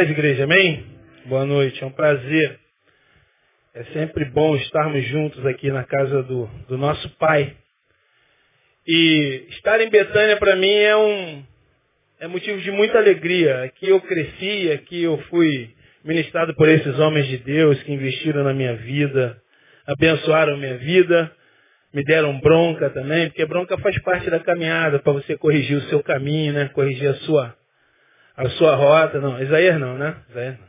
Paz, igreja, amém? Boa noite, é um prazer. É sempre bom estarmos juntos aqui na casa do, do nosso Pai. E estar em Betânia para mim é um é motivo de muita alegria. Aqui eu cresci, aqui eu fui ministrado por esses homens de Deus que investiram na minha vida, abençoaram minha vida, me deram bronca também, porque bronca faz parte da caminhada para você corrigir o seu caminho, né? Corrigir a sua a sua rota. Não, Isaías não, né? Isaías não.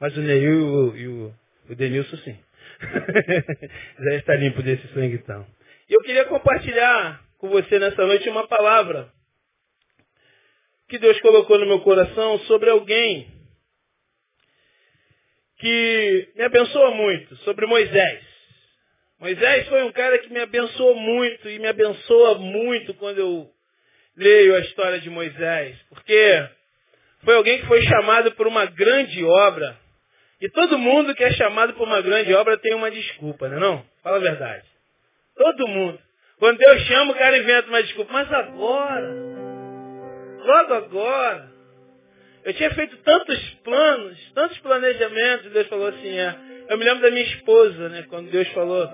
Mas o Neil e o, o Denilson sim. Isaías está limpo desse sangue então. E eu queria compartilhar com você nessa noite uma palavra que Deus colocou no meu coração sobre alguém que me abençoa muito, sobre Moisés. Moisés foi um cara que me abençoou muito e me abençoa muito quando eu leio a história de Moisés, porque foi alguém que foi chamado por uma grande obra. E todo mundo que é chamado por uma grande obra tem uma desculpa, não é não? Fala a verdade. Todo mundo. Quando Deus chama, o cara inventa uma desculpa. Mas agora, logo agora, eu tinha feito tantos planos, tantos planejamentos, Deus falou assim, é. Eu me lembro da minha esposa, né? Quando Deus falou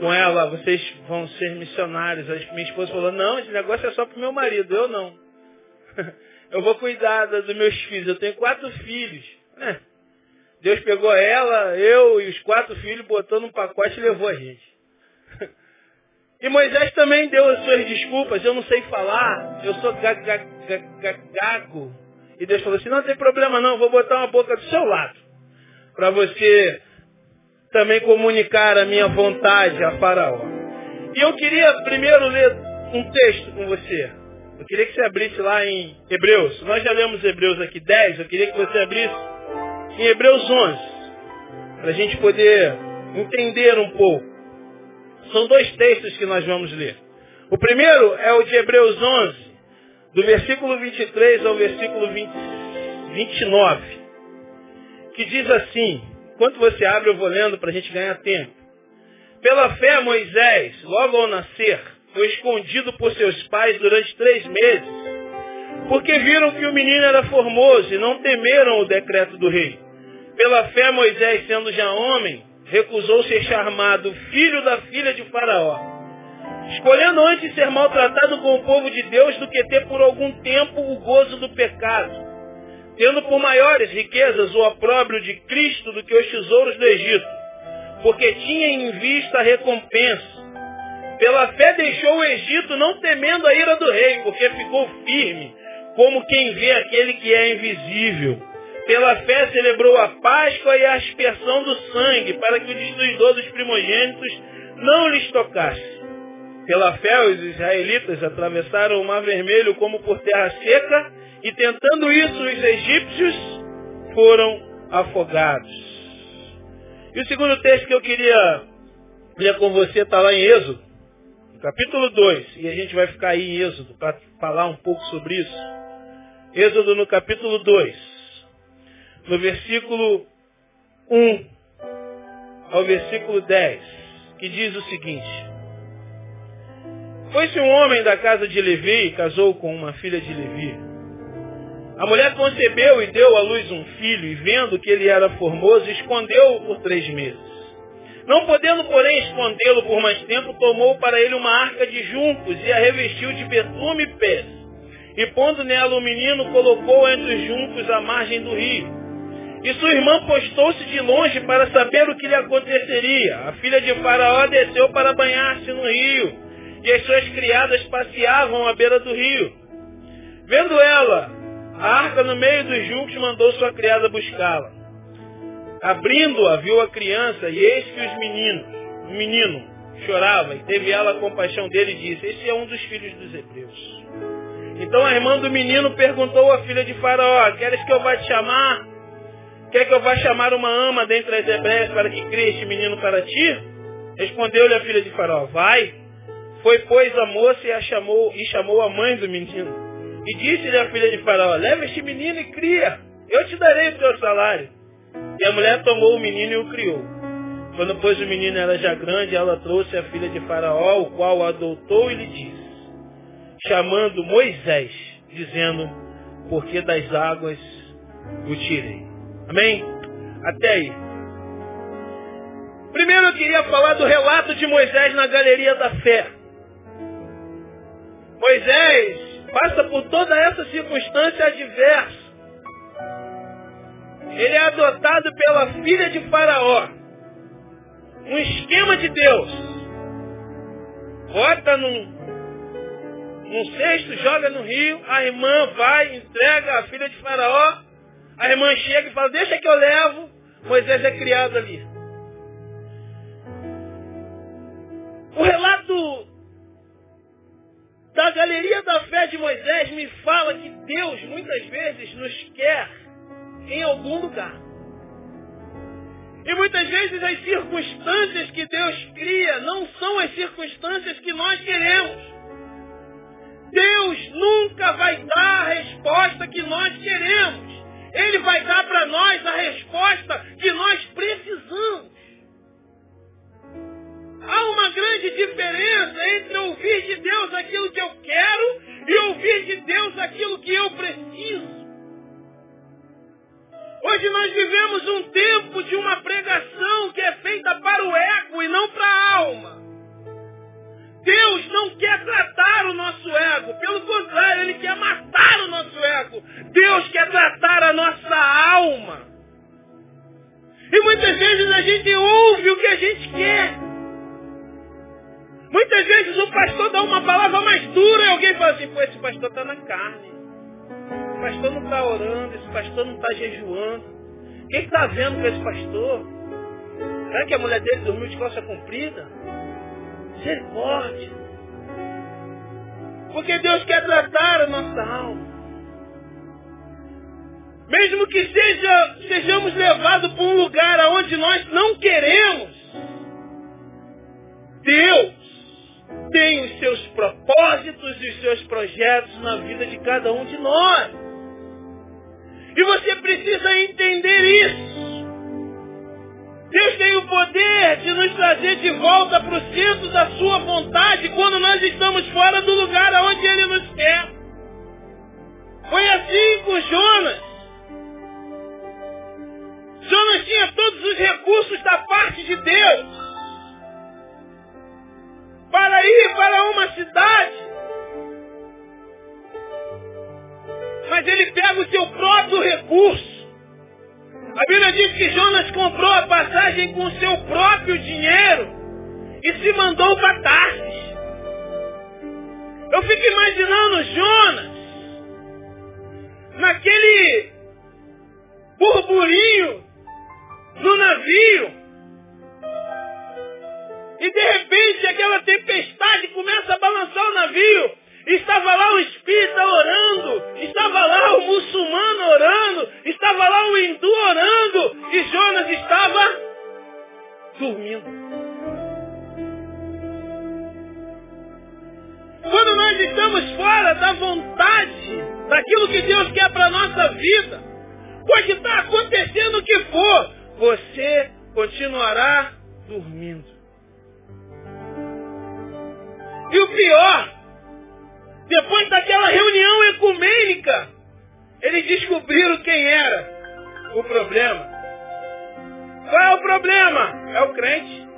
com ela, vocês vão ser missionários. A minha esposa falou, não, esse negócio é só para o meu marido, eu não. eu vou cuidar dos meus filhos. Eu tenho quatro filhos. É. Deus pegou ela, eu e os quatro filhos, botou num pacote e levou a gente. E Moisés também deu as suas desculpas. Eu não sei falar, eu sou gago. E Deus falou assim, não tem problema não, vou botar uma boca do seu lado. Para você também comunicar a minha vontade a Faraó. E eu queria primeiro ler um texto com você. Eu queria que você abrisse lá em Hebreus. Nós já lemos Hebreus aqui 10, eu queria que você abrisse em Hebreus 11. Para a gente poder entender um pouco. São dois textos que nós vamos ler. O primeiro é o de Hebreus 11, do versículo 23 ao versículo 20, 29, que diz assim, enquanto você abre eu vou lendo para a gente ganhar tempo. Pela fé Moisés, logo ao nascer, foi escondido por seus pais durante três meses, porque viram que o menino era formoso e não temeram o decreto do rei. Pela fé Moisés, sendo já homem, recusou ser chamado filho da filha de Faraó, escolhendo antes ser maltratado com o povo de Deus do que ter por algum tempo o gozo do pecado, tendo por maiores riquezas o opróbrio de Cristo do que os tesouros do Egito, porque tinha em vista a recompensa. Pela fé deixou o Egito, não temendo a ira do rei, porque ficou firme, como quem vê aquele que é invisível. Pela fé celebrou a Páscoa e a aspersão do sangue, para que o destruidor dos primogênitos não lhes tocasse. Pela fé, os israelitas atravessaram o mar vermelho como por terra seca, e tentando isso, os egípcios foram afogados. E o segundo texto que eu queria ler com você está lá em Êxodo, capítulo 2, e a gente vai ficar aí em Êxodo para falar um pouco sobre isso. Êxodo no capítulo 2 no versículo 1 ao versículo 10, que diz o seguinte. Foi-se um homem da casa de Levi e casou com uma filha de Levi. A mulher concebeu e deu à luz um filho, e vendo que ele era formoso, escondeu-o por três meses. Não podendo, porém, escondê-lo por mais tempo, tomou para ele uma arca de juncos e a revestiu de betume e pés. E pondo nela o menino, colocou entre os juncos à margem do rio. E sua irmã postou-se de longe para saber o que lhe aconteceria. A filha de Faraó desceu para banhar-se no rio, e as suas criadas passeavam à beira do rio. Vendo ela a arca no meio dos juncos, mandou sua criada buscá-la. Abrindo-a, viu a criança, e eis que os meninos, o menino chorava, e teve ela compaixão dele e disse, esse é um dos filhos dos hebreus. Então a irmã do menino perguntou à filha de Faraó, queres que eu vá te chamar? Quer que eu vá chamar uma ama dentre as hebreias para que crie este menino para ti? Respondeu-lhe a filha de Faraó, vai. Foi, pois, a moça e, a chamou, e chamou a mãe do menino. E disse-lhe a filha de Faraó, leva este menino e cria. Eu te darei o teu salário. E a mulher tomou o menino e o criou. Quando, pois, o menino era já grande, ela trouxe a filha de Faraó, o qual adotou e lhe disse, chamando Moisés, dizendo, porque das águas o tirei. Amém? Até aí. Primeiro eu queria falar do relato de Moisés na galeria da fé. Moisés passa por toda essa circunstância adversa. Ele é adotado pela filha de Faraó. Um esquema de Deus. Bota num, num cesto, joga no rio, a irmã vai, entrega a filha de Faraó, a irmã chega e fala, deixa que eu levo. Moisés é criado ali. O relato da galeria da fé de Moisés me fala que Deus muitas vezes nos quer em algum lugar. E muitas vezes as circunstâncias que Deus cria não são as circunstâncias que nós queremos. Deus nunca vai dar a resposta que nós queremos. Ele vai dar para nós a resposta que nós precisamos. Há uma grande diferença entre ouvir de Deus aquilo que eu quero e ouvir de Deus aquilo que eu preciso. Hoje nós vivemos um tempo de uma pregação que é feita para o ego e não para a alma. Deus não quer tratar o nosso ego, pelo contrário, Ele quer matar o nosso ego. Deus quer tratar a nossa alma. E muitas vezes a gente ouve o que a gente quer. Muitas vezes o pastor dá uma palavra mais dura e alguém fala assim, pô, esse pastor está na carne. Pastor não está orando, esse pastor não está jejuando. Quem está vendo com esse pastor? Será que a mulher dele dormiu de calça comprida? Misericórdia. Porque Deus quer tratar a nossa alma. Mesmo que seja, sejamos levados para um lugar aonde nós não queremos, Deus tem os seus propósitos e os seus projetos na vida de cada um de nós. E você precisa entender isso. Deus tem o poder de nos trazer de volta para o centro da sua vontade quando nós estamos fora do lugar aonde Ele nos quer. Foi assim com Jonas. Jonas tinha todos os recursos da parte de Deus para ir para uma cidade. Mas ele pega o seu próprio que Jonas comprou a passagem com seu próprio dinheiro e se mandou para Tarsis. Eu fico imaginando Jonas naquele burburinho no navio e de repente aquela tempestade começa a balançar o navio. Estava lá o espírita orando, estava lá o muçulmano orando, estava lá o hindu orando e Jonas estava dormindo. Quando nós estamos fora da vontade, daquilo que Deus quer para a nossa vida, pode estar acontecendo o que for, você continuará dormindo. E o pior, depois daquela reunião ecumênica, eles descobriram quem era o problema. Qual é o problema? É o crente.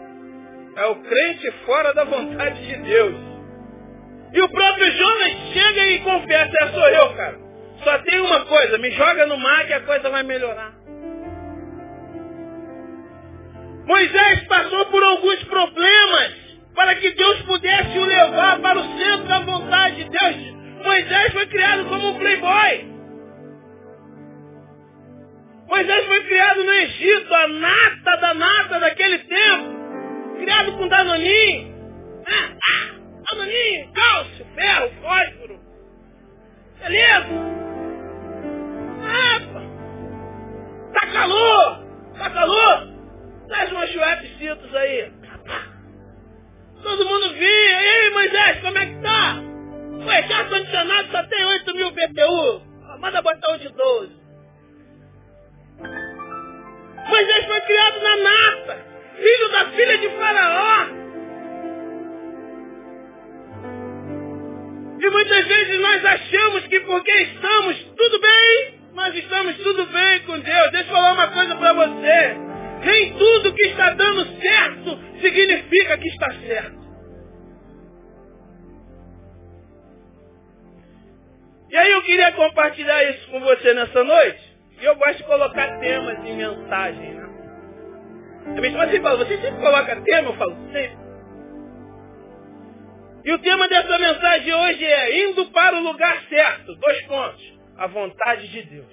É o crente fora da vontade de Deus. E o próprio Jonas chega e confessa, é sou eu, cara. Só tem uma coisa, me joga no mar que a coisa vai melhorar. Moisés passou por alguns problemas para que Deus pudesse o levar para o centro da vontade de Deus. Moisés foi criado como um playboy. Moisés foi criado no Egito, a nata da nata daquele tempo. Criado com danoninho. Ah, ah, danoninho, cálcio, ferro, fósforo. Beleza? Ah, tá calor, tá calor. Traz umas chuepecitos aí. Todo mundo vinha. E aí, Moisés, como é que tá? Ué, já condicionado só tem 8 mil BTU. Manda botar um de 12. Moisés foi criado na mata. Filho da filha de Faraó. E muitas vezes nós achamos que porque estamos E aí eu queria compartilhar isso com você nessa noite. E eu gosto de colocar temas em mensagem, né? A sempre fala, você sempre coloca tema? Eu falo, sempre. E o tema dessa mensagem hoje é indo para o lugar certo. Dois pontos. A vontade de Deus.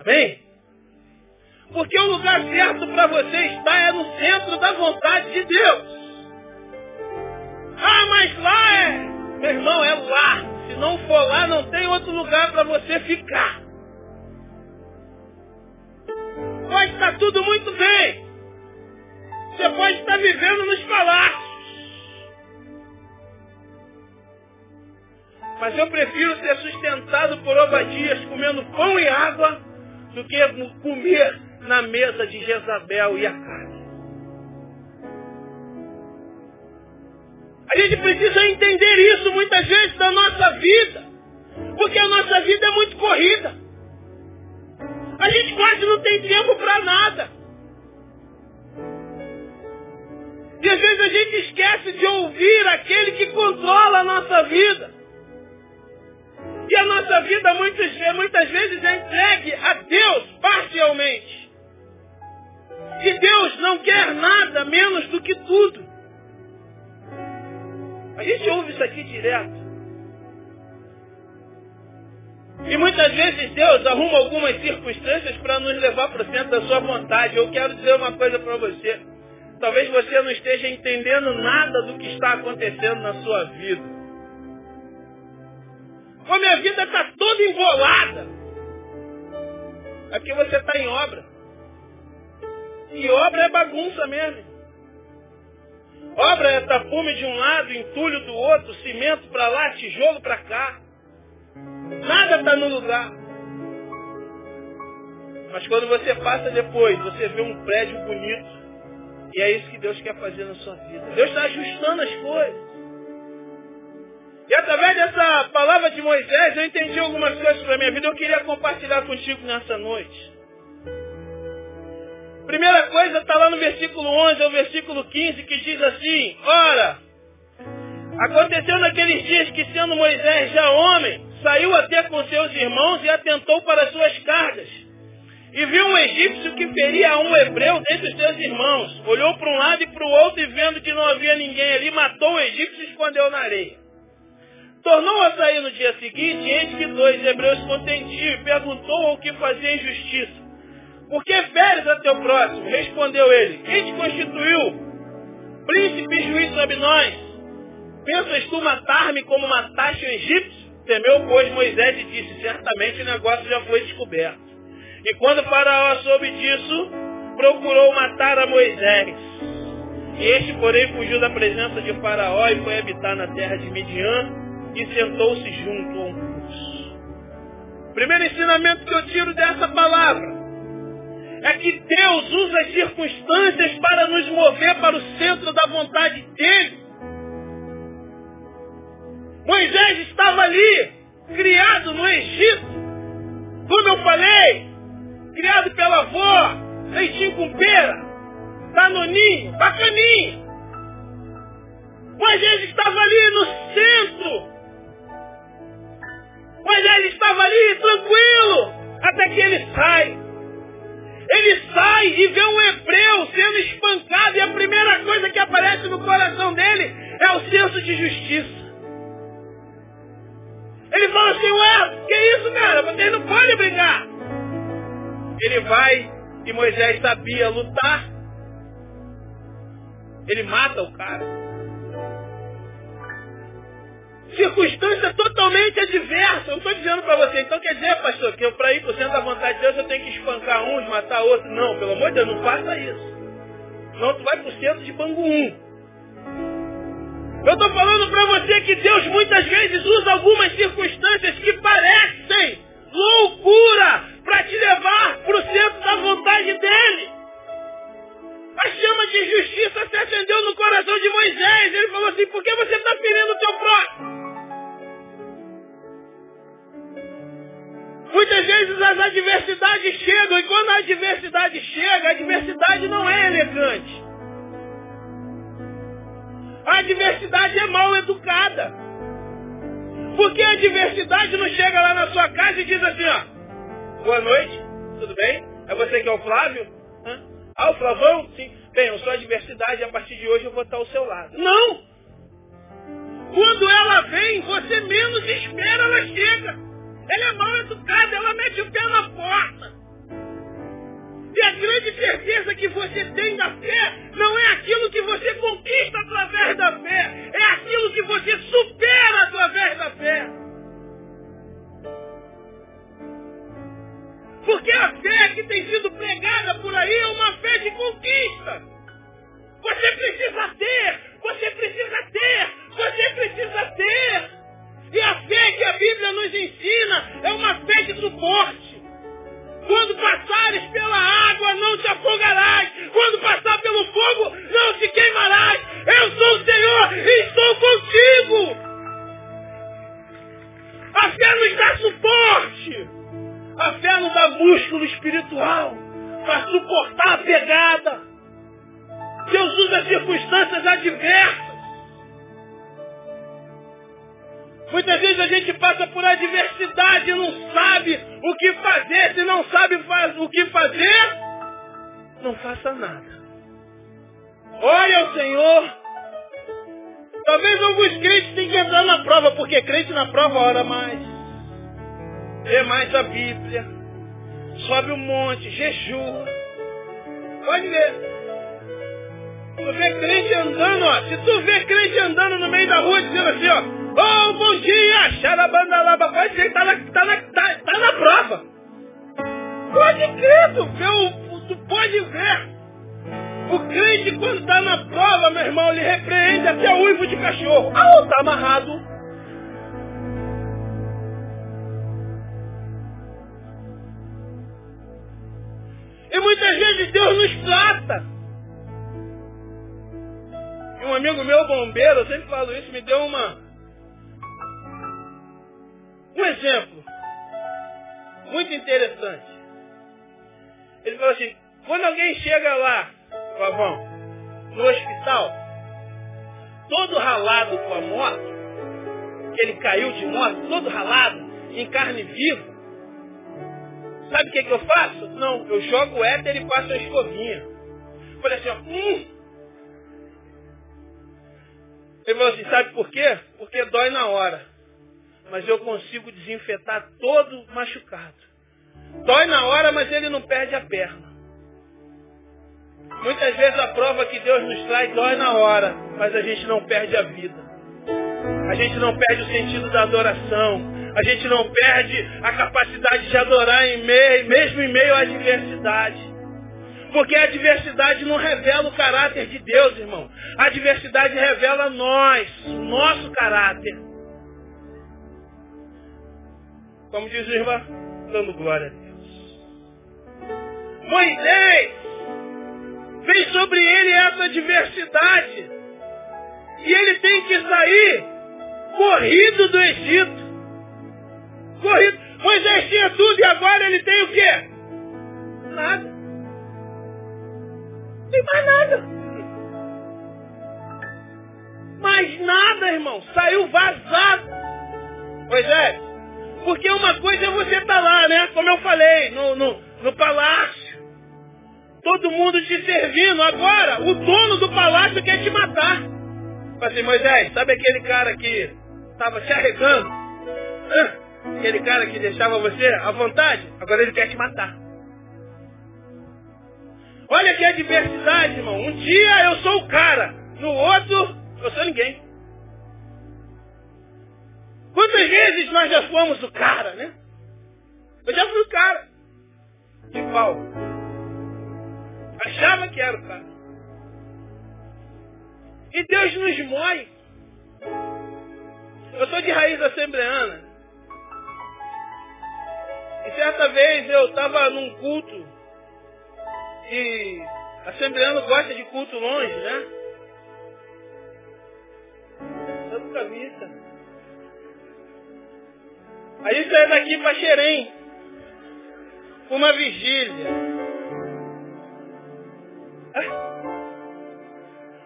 Amém? Porque o lugar certo para você estar é no centro da vontade de Deus. Ah, mas lá é. Meu irmão, é lá. Se não for lá, não tem outro lugar para você ficar. Pode estar tudo muito bem. Você pode estar vivendo nos palácios. Mas eu prefiro ser sustentado por Obadias comendo pão e água do que comer na mesa de Jezabel e a A gente precisa entender isso muitas vezes da nossa vida. Porque a nossa vida é muito corrida. A gente quase não tem tempo para nada. E às vezes a gente esquece de ouvir aquele que controla a nossa vida. E a nossa vida muitas, muitas vezes é entregue a Deus parcialmente. E Deus não quer nada menos do que tudo. A gente ouve isso aqui direto. E muitas vezes Deus arruma algumas circunstâncias para nos levar para o centro da sua vontade. Eu quero dizer uma coisa para você. Talvez você não esteja entendendo nada do que está acontecendo na sua vida. A minha vida está toda embolada. É porque você está em obra. E obra é bagunça mesmo. Obra é tapume de um lado, entulho do outro, cimento para lá, tijolo para cá. Nada está no lugar. Mas quando você passa depois, você vê um prédio bonito. E é isso que Deus quer fazer na sua vida. Deus está ajustando as coisas. E através dessa palavra de Moisés, eu entendi algumas coisas para a minha vida. Eu queria compartilhar contigo nessa noite. Primeira coisa está lá no versículo 11 ao versículo 15, que diz assim, Ora, aconteceu naqueles dias que sendo Moisés já homem, saiu até com seus irmãos e atentou para suas cargas. E viu um egípcio que feria a um hebreu dentre os seus irmãos. Olhou para um lado e para o outro e vendo que não havia ninguém ali, matou o egípcio e escondeu na areia. Tornou a sair no dia seguinte, eis que dois hebreus contendiam e perguntou ao que fazia injustiça. Por que feres a teu próximo? Respondeu ele. Quem te constituiu? Príncipe e juiz sobre nós. Pensas tu matar-me como mataste o egípcio? Temeu, pois, Moisés e disse, certamente o negócio já foi descoberto. E quando Faraó soube disso, procurou matar a Moisés. Este, porém, fugiu da presença de Faraó e foi habitar na terra de Midian, e sentou-se junto a um curso. Primeiro ensinamento que eu tiro dessa palavra é que Deus usa as circunstâncias para nos mover para o centro da vontade dele. Moisés estava ali, criado no Egito, como eu falei, criado pela avó, leitinho com pera, danoninho, bacaninho. Moisés estava ali no centro ele estava ali tranquilo, até que ele sai. Ele sai e vê um hebreu sendo espancado e a primeira coisa que aparece no coração dele é o senso de justiça. Ele fala assim, ué, que isso, cara? Vocês não podem brigar. Ele vai e Moisés sabia lutar. Ele mata o cara circunstância totalmente adversa. Eu não estou dizendo para você, então quer dizer, pastor, que eu para ir o centro da vontade de Deus eu tenho que espancar uns, matar outros. Não, pelo amor de Deus, não faça isso. Não, tu vai o centro de Bangu 1. Eu estou falando para você que Deus muitas vezes usa algumas circunstâncias que parecem loucura para te levar para o centro da vontade dele. A chama de justiça se acendeu no coração de Moisés. Ele falou assim, por que você está ferindo o teu próximo? Muitas vezes as adversidades chegam e quando a adversidade chega, a adversidade não é elegante. A adversidade é mal educada. Porque a adversidade não chega lá na sua casa e diz assim, ó, boa noite, tudo bem? É você que é o Flávio? Hã? Ah, o Flavão? Sim. Bem, eu sou a adversidade e a partir de hoje eu vou estar ao seu lado. Não! Quando ela vem, você menos espera, ela chega. Ela é mal educada, ela mete o pé na porta. E a grande certeza que você tem da fé não é aquilo que você conquista através da fé, é aquilo que você supera através da fé. Porque a fé que tem sido pregada por aí é uma fé de conquista. Você precisa ter, você precisa ter, você precisa ter. E a fé que a Bíblia nos ensina é uma fé de suporte. Quando passares pela água, não te afogarás. Quando passar pelo fogo, não te queimarás. Eu sou o Senhor e estou contigo. A fé nos dá suporte. A fé nos dá músculo espiritual para suportar a pegada. Deus usa circunstâncias adversas Muitas vezes a gente passa por adversidade e não sabe o que fazer. Se não sabe o que fazer, não faça nada. Olha ao Senhor. Talvez alguns crentes tenham que entrar na prova, porque crente na prova ora mais. Lê mais a Bíblia. Sobe o um monte, jejua. Pode ver. Tu vê crente andando, ó. Se tu vê crente andando no meio da rua dizendo assim, ó, Oh, bom dia! Xarabandalaba. Pode ser que tá na, tá, na, tá, tá na prova. Pode crer, tu, vê tu pode ver. O crente, quando está na prova, meu irmão, ele repreende até o uivo de cachorro. Ah, tá amarrado. E muitas vezes Deus nos trata. Um amigo meu, bombeiro, eu sempre falo isso, me deu uma, um exemplo muito interessante. Ele falou assim, quando alguém chega lá, Pavão, no hospital, todo ralado com a moto, ele caiu de moto, todo ralado, em carne viva, sabe o que, que eu faço? Não, eu jogo o éter e passo a escovinha. Falei assim, ó, hum. Ele falou assim, sabe por quê? Porque dói na hora mas eu consigo desinfetar todo machucado. Dói na hora, mas ele não perde a perna. Muitas vezes a prova que Deus nos traz dói na hora, mas a gente não perde a vida. A gente não perde o sentido da adoração. A gente não perde a capacidade de adorar em meio, mesmo em meio à adversidade. Porque a adversidade não revela o caráter de Deus, irmão. A adversidade revela nós, o nosso caráter. Como diz o irmão, dando glória a Deus. Moisés vem sobre ele essa adversidade. E ele tem que sair corrido do Egito. Corrido. Moisés tinha tudo e agora ele tem o quê? Nada. Tem mais nada. Mais nada, irmão. Saiu vazado. Moisés, porque uma coisa é você estar tá lá, né? Como eu falei, no, no, no palácio. Todo mundo te servindo. Agora, o dono do palácio quer te matar. Fala assim, Moisés, sabe aquele cara que estava te arregando? Aquele cara que deixava você à vontade? Agora ele quer te matar. Olha que adversidade, irmão. Um dia eu sou o cara. No outro, eu sou ninguém. Quantas vezes nós já fomos o cara, né? Eu já fui o cara. De pau. Achava que era o cara. E Deus nos moe. Eu sou de raiz assembleana. E certa vez eu estava num culto. E assembleano gosta de culto longe, né? Eu nunca isso. Aí saí daqui para Xerém. uma vigília.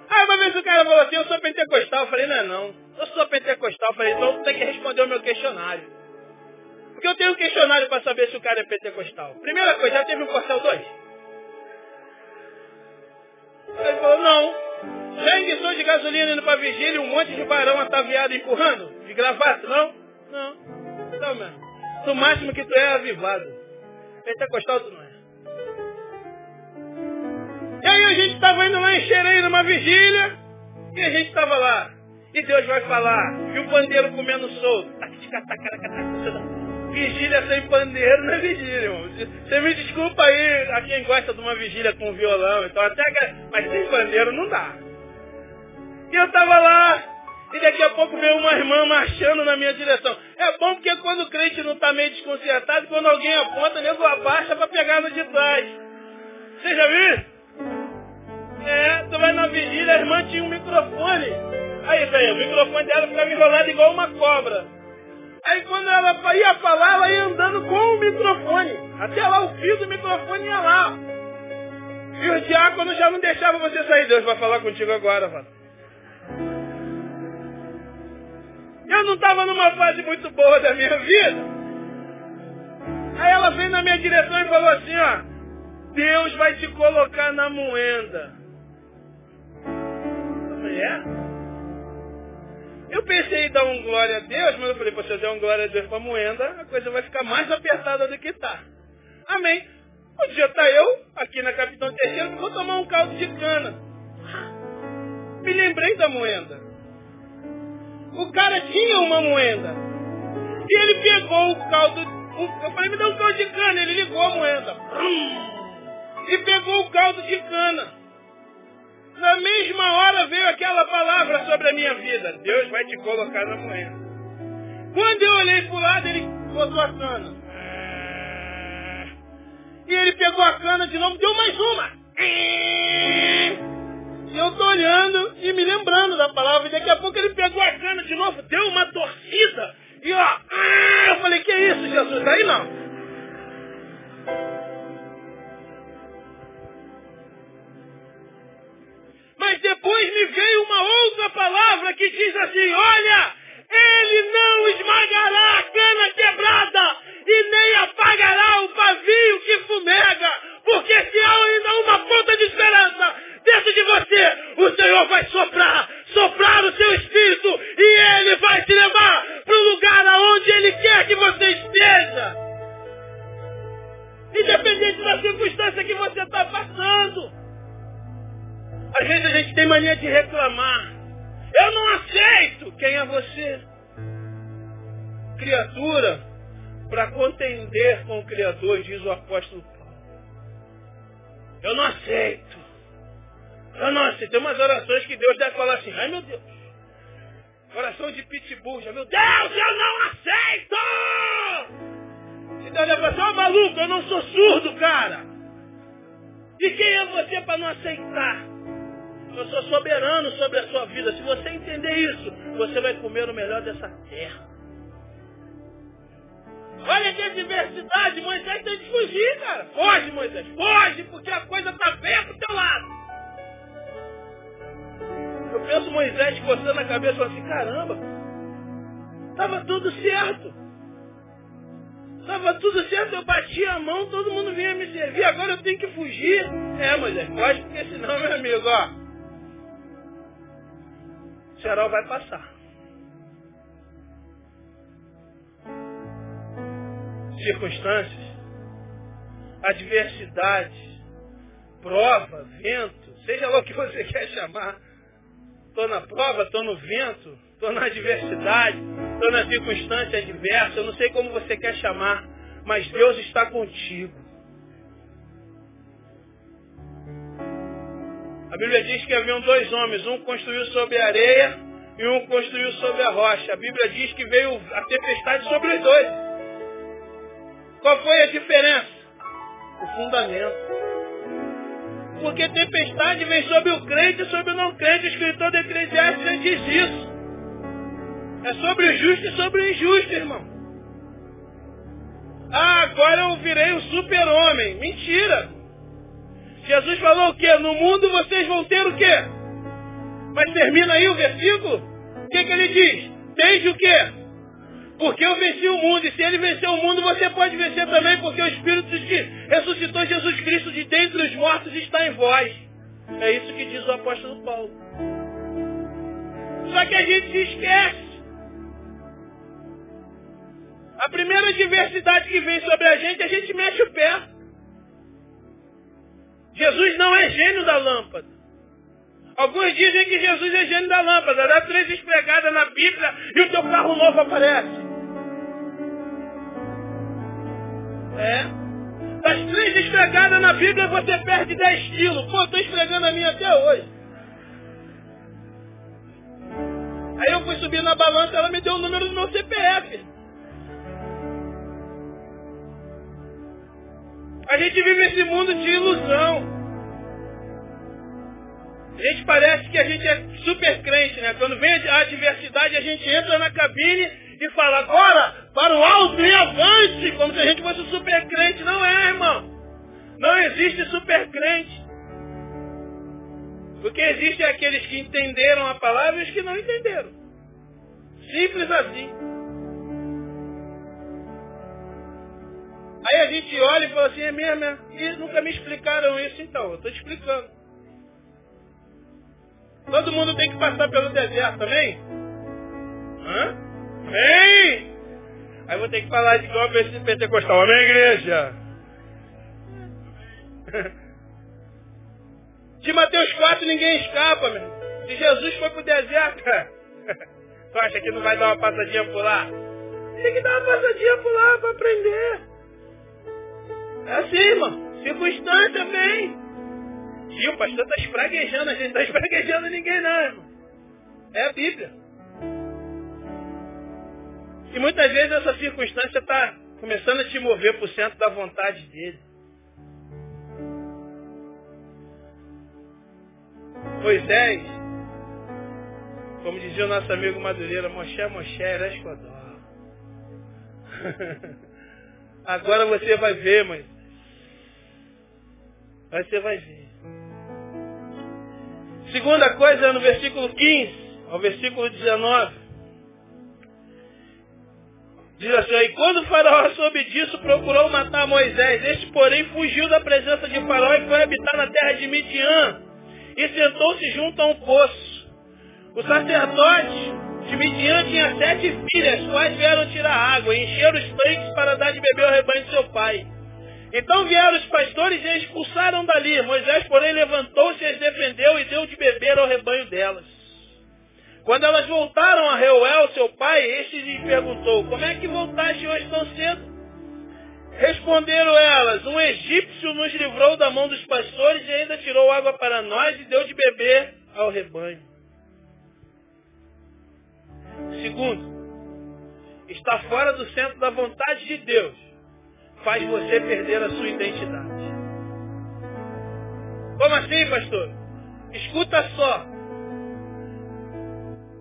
Aí uma vez o cara falou assim, eu sou pentecostal. Eu falei, não é não. Eu sou pentecostal. Eu falei, então tem que responder o meu questionário. Porque eu tenho um questionário para saber se o cara é pentecostal. Primeira coisa, já teve um Corcel 2? Ele falou, não. Já enguiçou de gasolina indo para vigília e um monte de barão ataviado empurrando? De gravata, não? Não. Então, mano. No máximo que tu é avivado. Pentecostal tu não é. E aí a gente estava indo lá em Xerém numa vigília e a gente estava lá. E Deus vai falar. E o pandeiro comendo solto. Vigília sem pandeiro não é vigília, irmão. Você me desculpa aí a quem gosta de uma vigília com violão. Então até Mas sem pandeiro não dá. E eu estava lá, e daqui a pouco veio uma irmã marchando na minha direção. É bom porque quando o crente não está meio desconcertado, quando alguém aponta, nego abaixa para pegar no de trás. Você já viu? É, tu vai na vigília, a irmã tinha um microfone. Aí, velho, o microfone dela ficava enrolado igual uma cobra. Aí quando ela ia falar, ela ia andando com o microfone. Até lá o fio do microfone ia lá. E o diácono já não deixava você sair. Deus vai falar contigo agora, mano. Eu não estava numa fase muito boa da minha vida. Aí ela veio na minha direção e falou assim, ó. Deus vai te colocar na moenda. Falei, é? Eu pensei em dar um glória a Deus, mas eu falei, se eu der um glória a Deus para moenda, a coisa vai ficar mais apertada do que está. Amém. Um dia está eu, aqui na Capitão Terceiro, vou tomar um caldo de cana. Me lembrei da moenda. O cara tinha uma moenda. E ele pegou o caldo. Eu falei, me dá um caldo de cana. Ele ligou a moenda. E pegou o caldo de cana. Na mesma hora veio aquela palavra sobre a minha vida. Deus vai te colocar na moeda. Quando eu olhei para o lado, ele botou a cana. E ele pegou a cana de novo, deu mais uma. E eu estou olhando e me lembrando da palavra. E daqui a pouco ele pegou a cana de novo, deu uma torcida. E ó, eu falei, que isso, Jesus? Aí não. Mas depois me veio uma outra palavra que diz assim, olha, ele não esmagará a cana quebrada e nem apagará o pavio que fumega, porque se há ainda uma ponta de esperança dentro de você, o Senhor vai soprar, soprar o seu espírito e ele vai te levar para o lugar aonde ele quer que você esteja. Independente da circunstância que você está passando. Às vezes a gente tem mania de reclamar. Eu não aceito. Quem é você? Criatura, para contender com o Criador, diz o apóstolo Paulo. Eu não aceito. Eu não aceito. Tem umas orações que Deus deve falar assim, ai meu Deus. Oração de pitbull, já meu Deus, eu não aceito! E Deus deve falar assim, ó maluco, eu não sou surdo, cara. E quem é você para não aceitar? Eu sou soberano sobre a sua vida. Se você entender isso, você vai comer o melhor dessa terra. Olha que adversidade, Moisés tem que fugir, cara. Foge, Moisés, foge, porque a coisa está bem pro teu lado. Eu penso Moisés coçando a cabeça assim, caramba, estava tudo certo. Estava tudo certo, eu batia a mão, todo mundo vinha me servir, agora eu tenho que fugir. É, Moisés, foge, porque senão, meu amigo, ó, o cerol vai passar. Circunstâncias, adversidade, prova, vento, seja lá o que você quer chamar. Estou na prova, estou no vento, estou na adversidade, estou na circunstância adversa, eu não sei como você quer chamar, mas Deus está contigo. A Bíblia diz que haviam dois homens, um construiu sobre a areia e um construiu sobre a rocha. A Bíblia diz que veio a tempestade sobre os dois. Qual foi a diferença? O fundamento. Porque tempestade vem sobre o crente e sobre o não crente. O escritor de Eclesiastes diz isso. É sobre o justo e sobre o injusto, irmão. Ah, agora eu virei um super-homem. Mentira. Jesus falou o quê? No mundo vocês vão ter o quê? Mas termina aí o versículo. O que, que ele diz? Desde o quê? Porque eu venci o mundo. E se ele venceu o mundo, você pode vencer também, porque o Espírito que ressuscitou Jesus Cristo de dentre os mortos está em vós. É isso que diz o apóstolo Paulo. Só que a gente se esquece. A primeira diversidade que vem sobre a gente, a gente mexe o pé. Jesus não é gênio da lâmpada. Alguns dizem que Jesus é gênio da lâmpada. Dá três esfregadas na Bíblia e o teu carro novo aparece. É. Das três esfregadas na Bíblia você perde 10 quilos. Pô, estou esfregando a minha até hoje. Aí eu fui subir na balança, ela me deu o número do meu CPF. A gente vive esse mundo de ilusão. A gente parece que a gente é super crente, né? Quando vem a adversidade, a gente entra na cabine e fala, agora, para o alto e avante, como se a gente fosse super crente. Não é, irmão. Não existe super crente. O que existe é aqueles que entenderam a palavra e os que não entenderam. Simples assim. Aí a gente olha e fala assim, é mesmo, é? E nunca me explicaram isso então, eu estou explicando. Todo mundo tem que passar pelo deserto, amém? Hã? Amém? Aí vou ter que falar de igual esse pentecostal, amém, igreja? De Mateus 4 ninguém escapa, meu. Se Jesus foi pro deserto, tu acha que não vai dar uma passadinha por lá? Tem que dar uma passadinha por lá para aprender. É assim, irmão. Circunstância vem. E o pastor está espraguejando, a gente está espraguejando ninguém não, irmão. É a Bíblia. E muitas vezes essa circunstância está começando a te mover para o centro da vontade dele. Moisés, como dizia o nosso amigo Madureira, Moshe, Moshe, Erescodó. Agora você vai ver, mãe. Você vai ver. Segunda coisa, no versículo 15 ao versículo 19. Diz assim, e quando o faraó soube disso, procurou matar Moisés. Este, porém, fugiu da presença de faraó e foi habitar na terra de Midian. E sentou-se junto a um poço. O sacerdote de Midian tinha sete filhas, quais vieram tirar água e encheram os tanques para dar de beber ao rebanho de seu pai. Então vieram os pastores e expulsaram dali. Moisés, porém, levantou-se e as defendeu e deu de beber ao rebanho delas. Quando elas voltaram a Reuel, seu pai, este lhes perguntou, como é que voltaste hoje tão cedo? Responderam elas, um egípcio nos livrou da mão dos pastores e ainda tirou água para nós e deu de beber ao rebanho. Segundo, está fora do centro da vontade de Deus faz você perder a sua identidade. Como assim, pastor? Escuta só.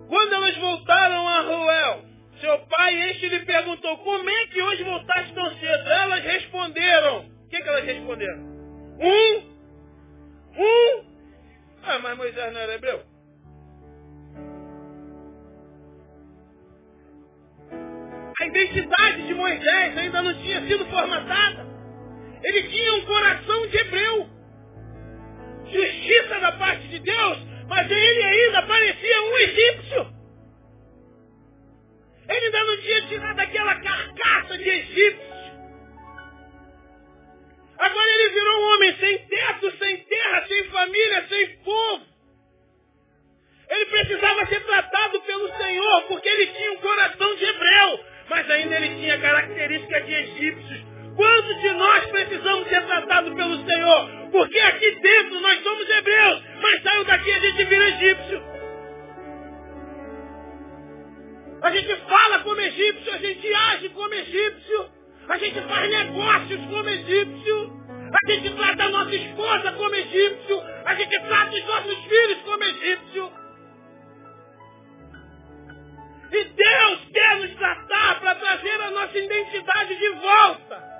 Quando elas voltaram a Ruel, seu pai este lhe perguntou, como é que hoje voltaste tão cedo? Elas responderam. O que, que elas responderam? Um. Um. Ah, mas Moisés não era hebreu? A identidade de Moisés ainda não tinha sido formatada. Ele tinha um coração de hebreu. Justiça da parte de Deus, mas ele ainda parecia um egípcio. Ele ainda não tinha tirado aquela carcaça de egípcio. Agora ele virou um homem sem teto, sem terra, sem família, sem povo. Ele precisava ser tratado pelo Senhor, porque ele tinha um coração de hebreu mas ainda ele tinha características de egípcios. Quantos de nós precisamos ser tratados pelo Senhor? Porque aqui dentro nós somos hebreus, mas saiu daqui a gente vira egípcio. A gente fala como egípcio, a gente age como egípcio, a gente faz negócios como egípcio, a gente trata a nossa esposa como egípcio, a gente trata os nossos filhos como egípcio. E Deus quer nos tratar para trazer a nossa identidade de volta.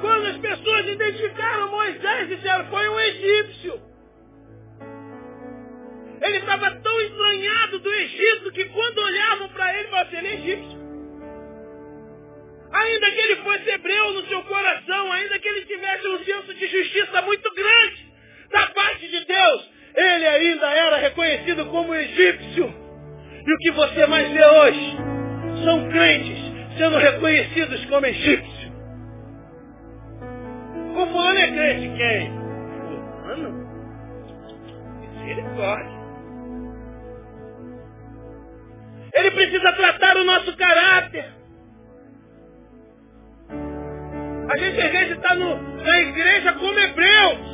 Quando as pessoas identificaram Moisés, disseram, foi um egípcio. Ele estava tão estranhado do Egito que quando olhavam para ele, falavam assim, ele é egípcio. Ainda que ele fosse hebreu no seu coração, ainda que ele tivesse um senso de justiça muito grande da parte de Deus, ele ainda era reconhecido como egípcio. E o que você mais vê hoje são crentes sendo reconhecidos como egípcios. Quem? Fulano? Misericórdia. Ele precisa tratar o nosso caráter. A gente às vezes está na igreja como hebreus.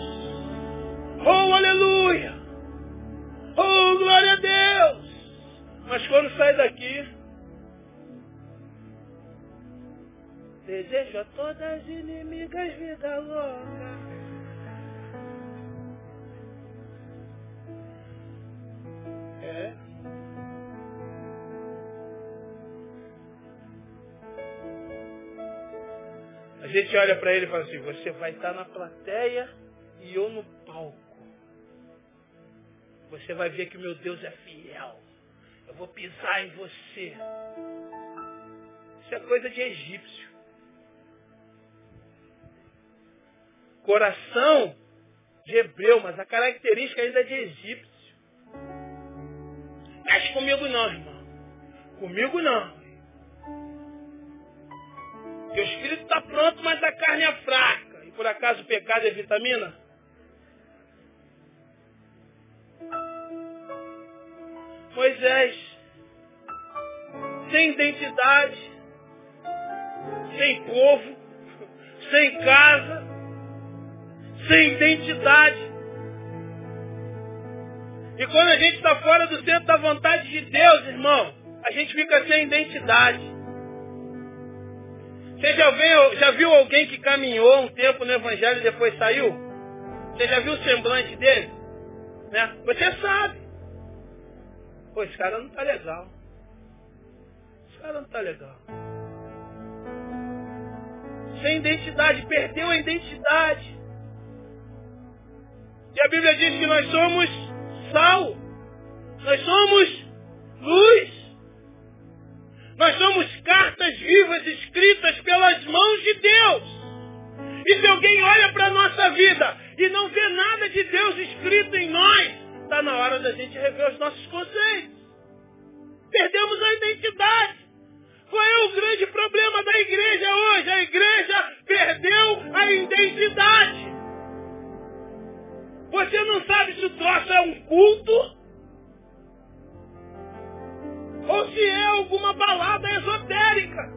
Oh, aleluia! Oh, glória a Deus! Mas quando sai daqui, desejo a todas as inimigas vida louca. É. A gente olha para ele e fala assim, você vai estar na plateia e eu no palco. Você vai ver que meu Deus é fiel. Eu vou pisar em você. Isso é coisa de egípcio. Coração de hebreu, mas a característica ainda é de egípcio. Mexe comigo não, irmão. Comigo não. O espírito está pronto, mas a carne é fraca. E por acaso o pecado é vitamina? Moisés, sem identidade, sem povo, sem casa, sem identidade. E quando a gente está fora do centro da vontade de Deus, irmão, a gente fica sem identidade. Você já viu, já viu alguém que caminhou um tempo no Evangelho e depois saiu? Você já viu o semblante dele? Né? Você sabe. Pô, esse cara não está legal. Esse cara não está legal. Sem identidade, perdeu a identidade. E a Bíblia diz que nós somos sal. Nós somos luz. Nós somos cartas vivas escritas pelas mãos de Deus. E se alguém olha para a nossa vida e não vê nada de Deus escrito em nós, está na hora da gente rever os nossos conceitos. Perdemos a identidade. Qual é o grande problema da igreja hoje? A igreja perdeu a identidade. Você não sabe se o troço é um culto ou se é alguma balada esotérica.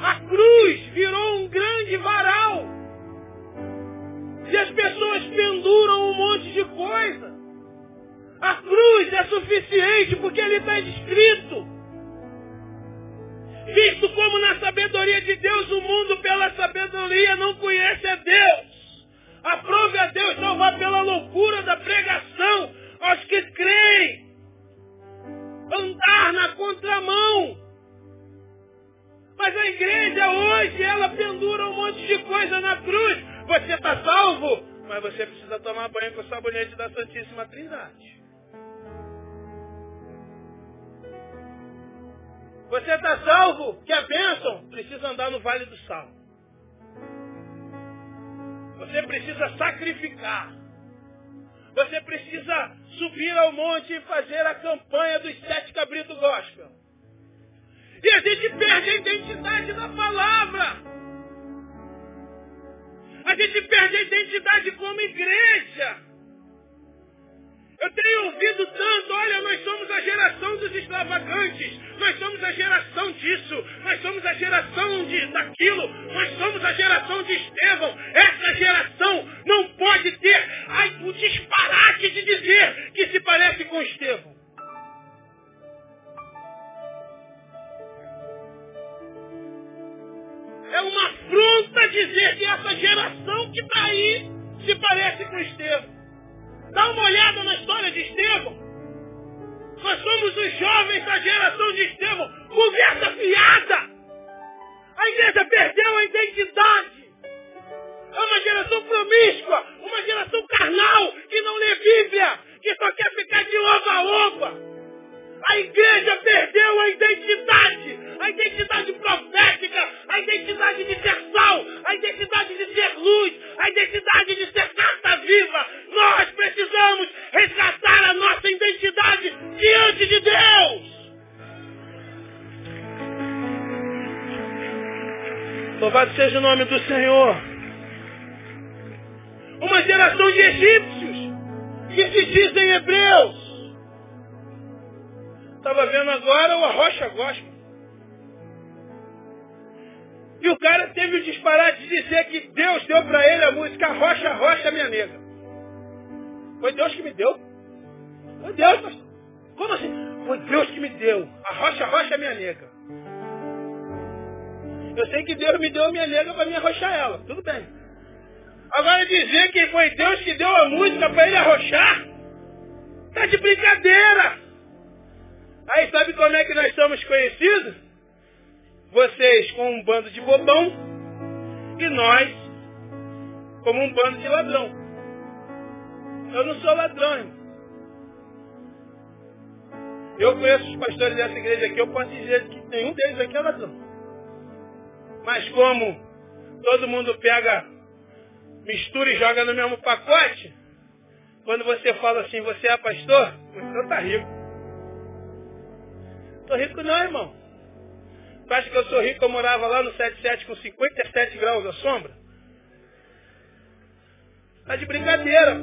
A cruz virou um grande varal. E as pessoas penduram um monte de coisa. A cruz é suficiente porque ele está escrito. Visto como na sabedoria de Deus o mundo pela sabedoria não conhece a Deus. Aprove a Deus salvar pela loucura da pregação aos que creem andar na contramão. Mas a igreja hoje, ela pendura um monte de coisa na cruz. Você está salvo, mas você precisa tomar banho com o sabonete da Santíssima Trindade. Você está salvo, que é bênção, precisa andar no Vale do Sal. Você precisa sacrificar. Você precisa subir ao monte e fazer a campanha dos sete cabritos gospel. E a gente perde a identidade da palavra. A gente perde a identidade como todo mundo pega, mistura e joga no mesmo pacote, quando você fala assim, você é pastor, você está rico. Tô rico não, irmão. Tu acha que eu sou rico? Eu morava lá no 77 com 57 graus da sombra? Tá de brincadeira.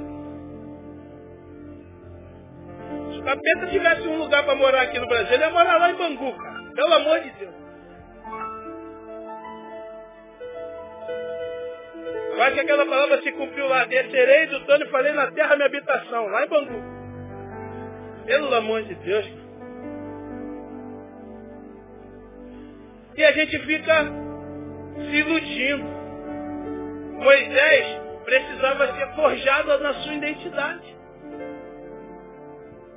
Se o capeta tivesse um lugar para morar aqui no Brasil, ele ia morar lá em Bangu, cara. Pelo amor de Deus. Acho que aquela palavra se cumpriu lá. Descerei do trono e falei na terra minha habitação, lá em Bangu. Pelo amor de Deus. E a gente fica se iludindo. Moisés precisava ser forjado na sua identidade.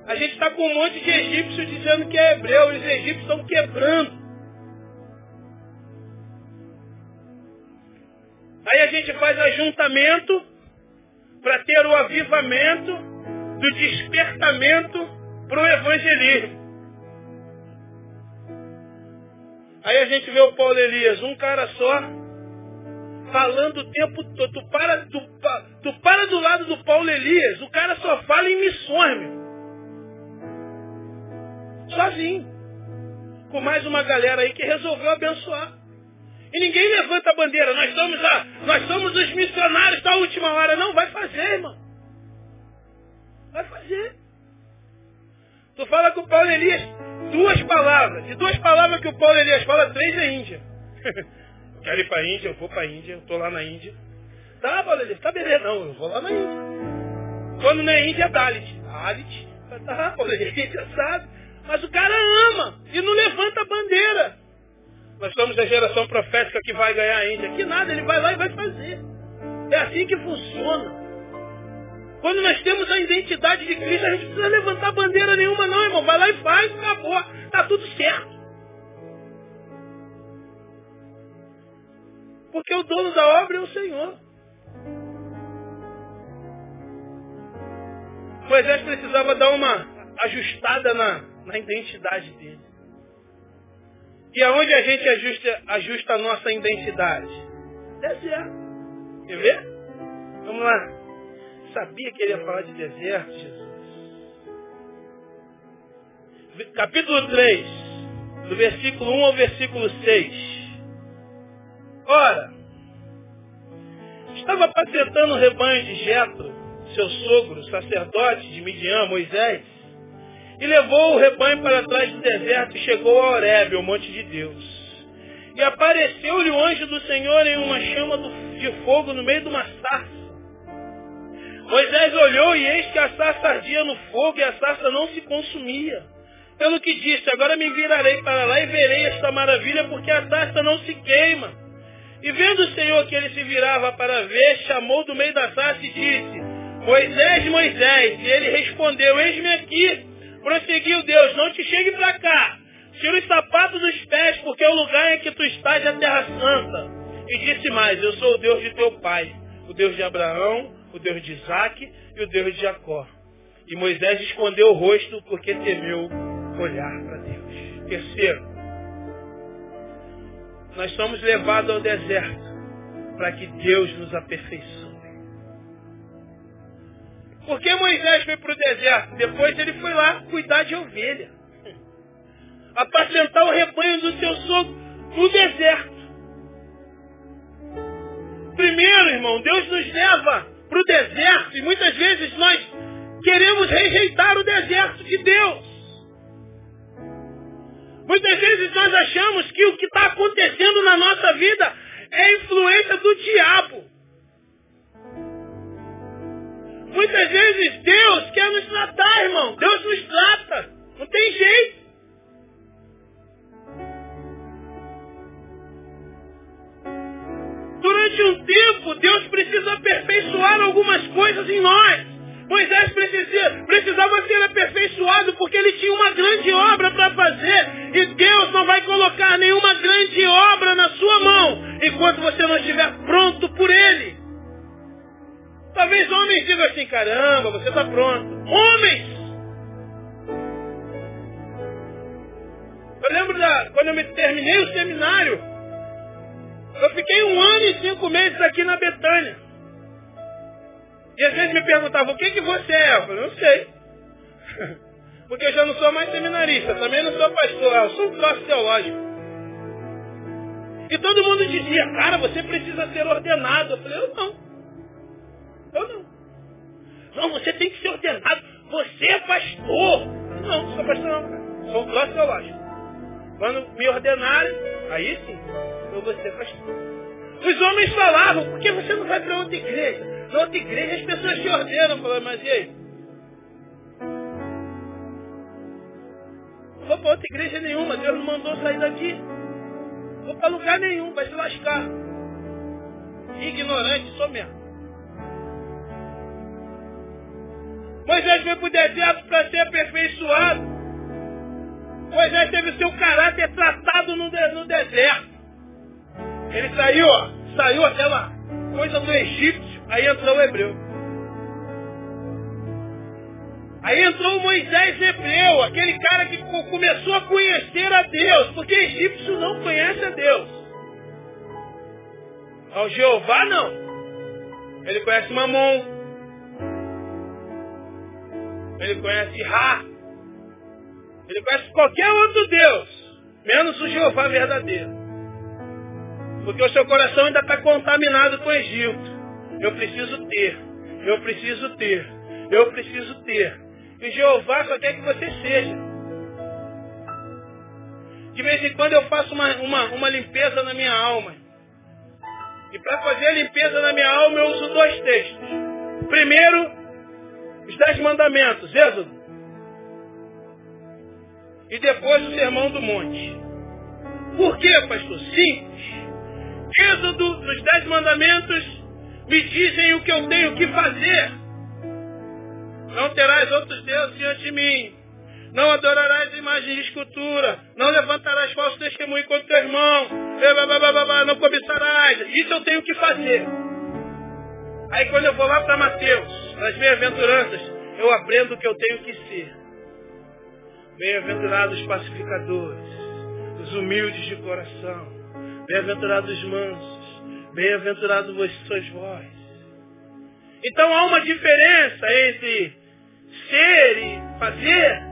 A gente está com um monte de egípcios dizendo que é hebreu, e os egípcios estão quebrando. Aí a gente faz ajuntamento para ter o avivamento do despertamento para o evangelismo. Aí a gente vê o Paulo Elias, um cara só, falando o tempo todo. Tu para, tu, tu para do lado do Paulo Elias, o cara só fala em missões, meu. Sozinho. Com mais uma galera aí que resolveu abençoar. E ninguém levanta a bandeira. Nós somos, a, nós somos os missionários da última hora. Não, vai fazer, irmão. Vai fazer. Tu fala com o Paulo Elias, duas palavras. E duas palavras que o Paulo Elias fala, três é Índia. eu quero ir para a Índia, eu vou para a Índia, eu estou lá na Índia. Tá, Paulo Elias, tá beleza. Não, eu vou lá na Índia. Quando não é Índia, é Dalit. Dalit. Tá, Paulo Elias, sabe. Mas o cara ama e não levanta a bandeira. Nós somos a geração profética que vai ganhar a Índia. Que nada, ele vai lá e vai fazer. É assim que funciona. Quando nós temos a identidade de Cristo, a gente não precisa levantar bandeira nenhuma, não, irmão. Vai lá e faz, acabou. Está tudo certo. Porque o dono da obra é o Senhor. Moisés precisava dar uma ajustada na, na identidade dele. E aonde a gente ajusta, ajusta a nossa identidade? Deserto. Quer ver? Vamos lá sabia que ele ia falar de deserto, Jesus. Capítulo 3, do versículo 1 ao versículo 6. Ora, estava apacentando o rebanho de Jetro, seu sogro, sacerdote de Midian, Moisés, e levou o rebanho para trás do deserto e chegou a Horebe, o monte de Deus. E apareceu-lhe o anjo do Senhor em uma chama de fogo no meio de uma sarça Moisés olhou e eis que a sarça ardia no fogo e a sarça não se consumia. Pelo que disse, agora me virarei para lá e verei esta maravilha, porque a sarça não se queima. E vendo o Senhor que ele se virava para ver, chamou do meio da sarça e disse, Moisés, Moisés. E ele respondeu, eis-me aqui. Prosseguiu Deus, não te chegue para cá. Tira os sapatos dos pés, porque o lugar em que tu estás é a terra santa. E disse mais, eu sou o Deus de teu pai, o Deus de Abraão, o Deus de Isaac e o Deus de Jacó. E Moisés escondeu o rosto porque temeu olhar para Deus. Terceiro, nós somos levados ao deserto para que Deus nos aperfeiçoe. Por que Moisés foi para o deserto? Depois ele foi lá cuidar de ovelha. Apacentar o rebanho do seu sogro no deserto. Primeiro, irmão, Deus nos leva para o deserto e muitas vezes nós queremos rejeitar o deserto de Deus. Muitas vezes nós achamos que o que está acontecendo na nossa vida é influência do diabo. Muitas vezes Deus quer nos tratar, irmão. Deus nos trata. Não tem jeito. Durante um tempo, Deus precisa aperfeiçoar algumas coisas em nós. Moisés precisa, precisava ser aperfeiçoado porque ele tinha uma grande obra para fazer. E Deus não vai colocar nenhuma grande obra na sua mão enquanto você não estiver pronto por Ele. Talvez homens digam assim, caramba, você está pronto. Homens! Eu lembro da, quando eu terminei o seminário, eu fiquei um ano e cinco meses aqui na Betânia. E às vezes me perguntavam, o que, que você é? Eu falei, não sei. Porque eu já não sou mais seminarista, também não sou pastor, eu sou troço teológico. E todo mundo dizia, cara, você precisa ser ordenado. Eu falei, eu não. Eu não. Não, você tem que ser ordenado. Você é pastor. Não, não sou pastor não, cara. Sou um troço teológico. Quando me ordenarem, aí sim, eu vou ser pastor. Os homens falavam, por que você não vai para outra igreja? Na outra igreja as pessoas se ordenam. Falei, mas e aí? Não vou para outra igreja nenhuma. Deus não mandou sair daqui. Não vou para lugar nenhum. Vai se lascar. Ignorante, sou mesmo. Moisés foi para o deserto para ser aperfeiçoado. Moisés teve seu caráter tratado no, no deserto. Ele saiu, ó, saiu aquela coisa do Egito Aí entrou o hebreu. Aí entrou o Moisés hebreu, aquele cara que começou a conhecer a Deus, porque egípcio não conhece a Deus. Ao Jeová não. Ele conhece Mamon. Ele conhece Ra. Ele conhece qualquer outro Deus, menos o Jeová verdadeiro. Porque o seu coração ainda está contaminado com o Egito. Eu preciso ter. Eu preciso ter. Eu preciso ter. E Jeová só quer que você seja. De vez em quando eu faço uma, uma, uma limpeza na minha alma. E para fazer a limpeza na minha alma eu uso dois textos. Primeiro, os dez mandamentos, Êxodo. E depois o sermão do monte. Por quê, pastor? Simples. Êxodo, nos dez mandamentos, me dizem o que eu tenho que fazer. Não terás outros deuses diante de mim. Não adorarás imagens de escultura. Não levantarás falso testemunho contra teu irmão. Não cobiçarás. Isso eu tenho que fazer. Aí quando eu vou lá para Mateus, nas bem-aventuranças, eu aprendo o que eu tenho que ser. Bem-aventurados pacificadores, os humildes de coração, bem-aventurados os mansos, Bem-aventurados vós sois vós. Então há uma diferença entre ser e fazer.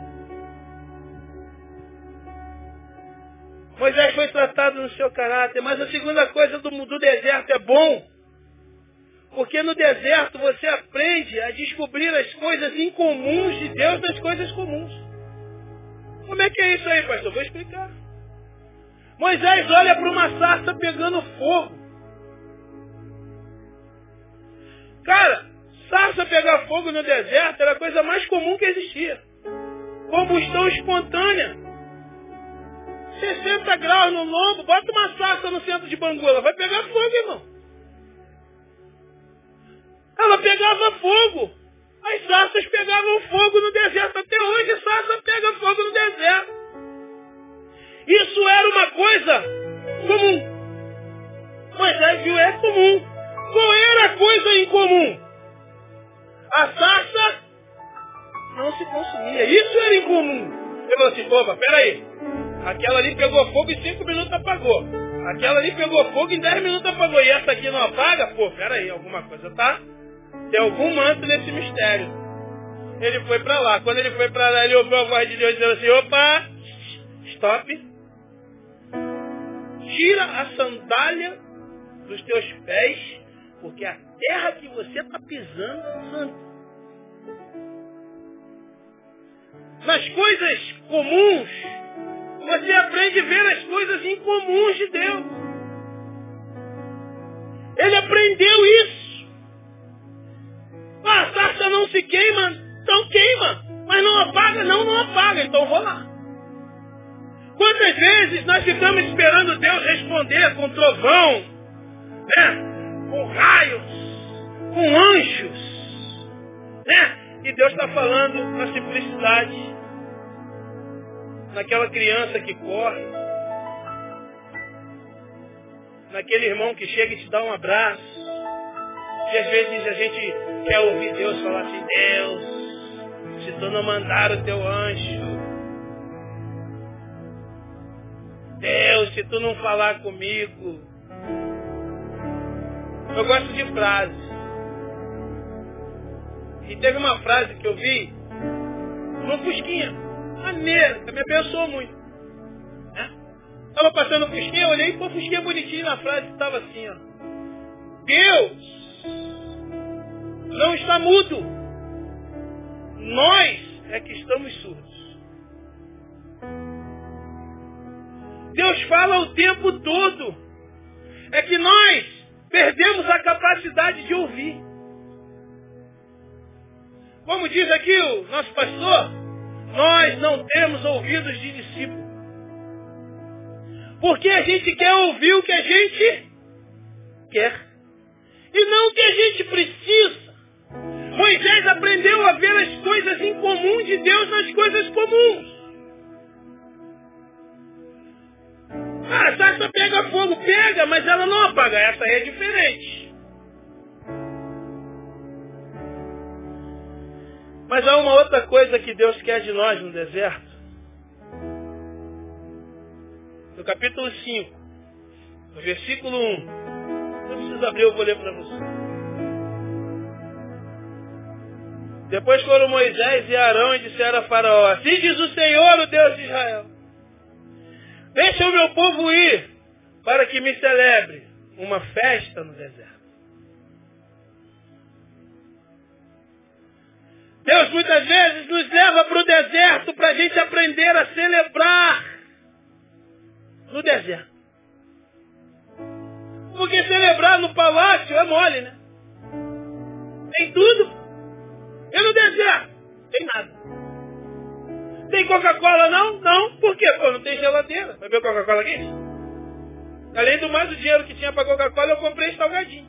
Moisés foi tratado no seu caráter, mas a segunda coisa do, do deserto é bom. Porque no deserto você aprende a descobrir as coisas incomuns de Deus das coisas comuns. Como é que é isso aí, pastor? Vou explicar. Moisés olha para uma sarça pegando fogo. Cara, sarça pegar fogo no deserto era a coisa mais comum que existia. Combustão espontânea. 60 graus no lombo, bota uma sarça no centro de Bangola, vai pegar fogo, irmão. Ela pegava fogo. As sarças pegavam fogo no deserto. Até hoje a sarça pega fogo no deserto. Isso era uma coisa comum. Moisés viu, é comum. Qual era a coisa incomum? A sarça não se consumia. Isso era incomum. Ele falou assim, opa, peraí. Aquela ali pegou fogo e cinco minutos apagou. Aquela ali pegou fogo e em 10 minutos apagou. E essa aqui não apaga? Pô, peraí, alguma coisa tá tem algum manto nesse mistério. Ele foi para lá. Quando ele foi para lá, ele ouviu a voz de Deus dizendo assim, opa, stop. Tira a sandália dos teus pés, porque a terra que você está pisando é santa. Nas coisas comuns, você aprende a ver as coisas incomuns de Deus. Ele aprendeu isso. Ah, a sarça não se queima, então queima. Mas não apaga, não, não apaga, então vou lá. Quantas vezes nós ficamos esperando Deus responder com trovão, né? com raios, com anjos, né? E Deus está falando na simplicidade, naquela criança que corre, naquele irmão que chega e te dá um abraço. E às vezes a gente quer ouvir Deus falar assim, Deus, se tu não mandar o teu anjo, Deus, se tu não falar comigo. Eu gosto de frases. E teve uma frase que eu vi no Fusquinha. Maneira, que me abençoou muito. Né? Estava passando o Fusquinha, eu olhei, pô, Fusquinha bonitinho na frase, estava assim, ó. Deus não está mudo. Nós é que estamos surdos. Deus fala o tempo todo. É que nós perdemos a capacidade de ouvir. Como diz aqui o nosso pastor, nós não temos ouvidos de discípulo. Porque a gente quer ouvir o que a gente quer. E não o que a gente precisa. Moisés aprendeu a ver as coisas incomuns de Deus nas coisas comuns. Ah, a sarça pega fogo, pega, mas ela não apaga. Essa aí é diferente. Mas há uma outra coisa que Deus quer de nós no deserto. No capítulo 5, no versículo 1. Precisa abrir, eu vou ler para você. Depois foram Moisés e Arão e disseram a Faraó, assim diz o Senhor, o Deus de Israel. Deixa o meu povo ir para que me celebre uma festa no deserto. Deus muitas vezes nos leva para o deserto para a gente aprender a celebrar no deserto. Porque celebrar no palácio é mole, né? Tem tudo. E no deserto? Tem nada. Tem Coca-Cola não? Não. Por quê? Pô, não tem geladeira. Vai ver Coca-Cola aqui? Além do mais o dinheiro que tinha para Coca-Cola, eu comprei salgadinho.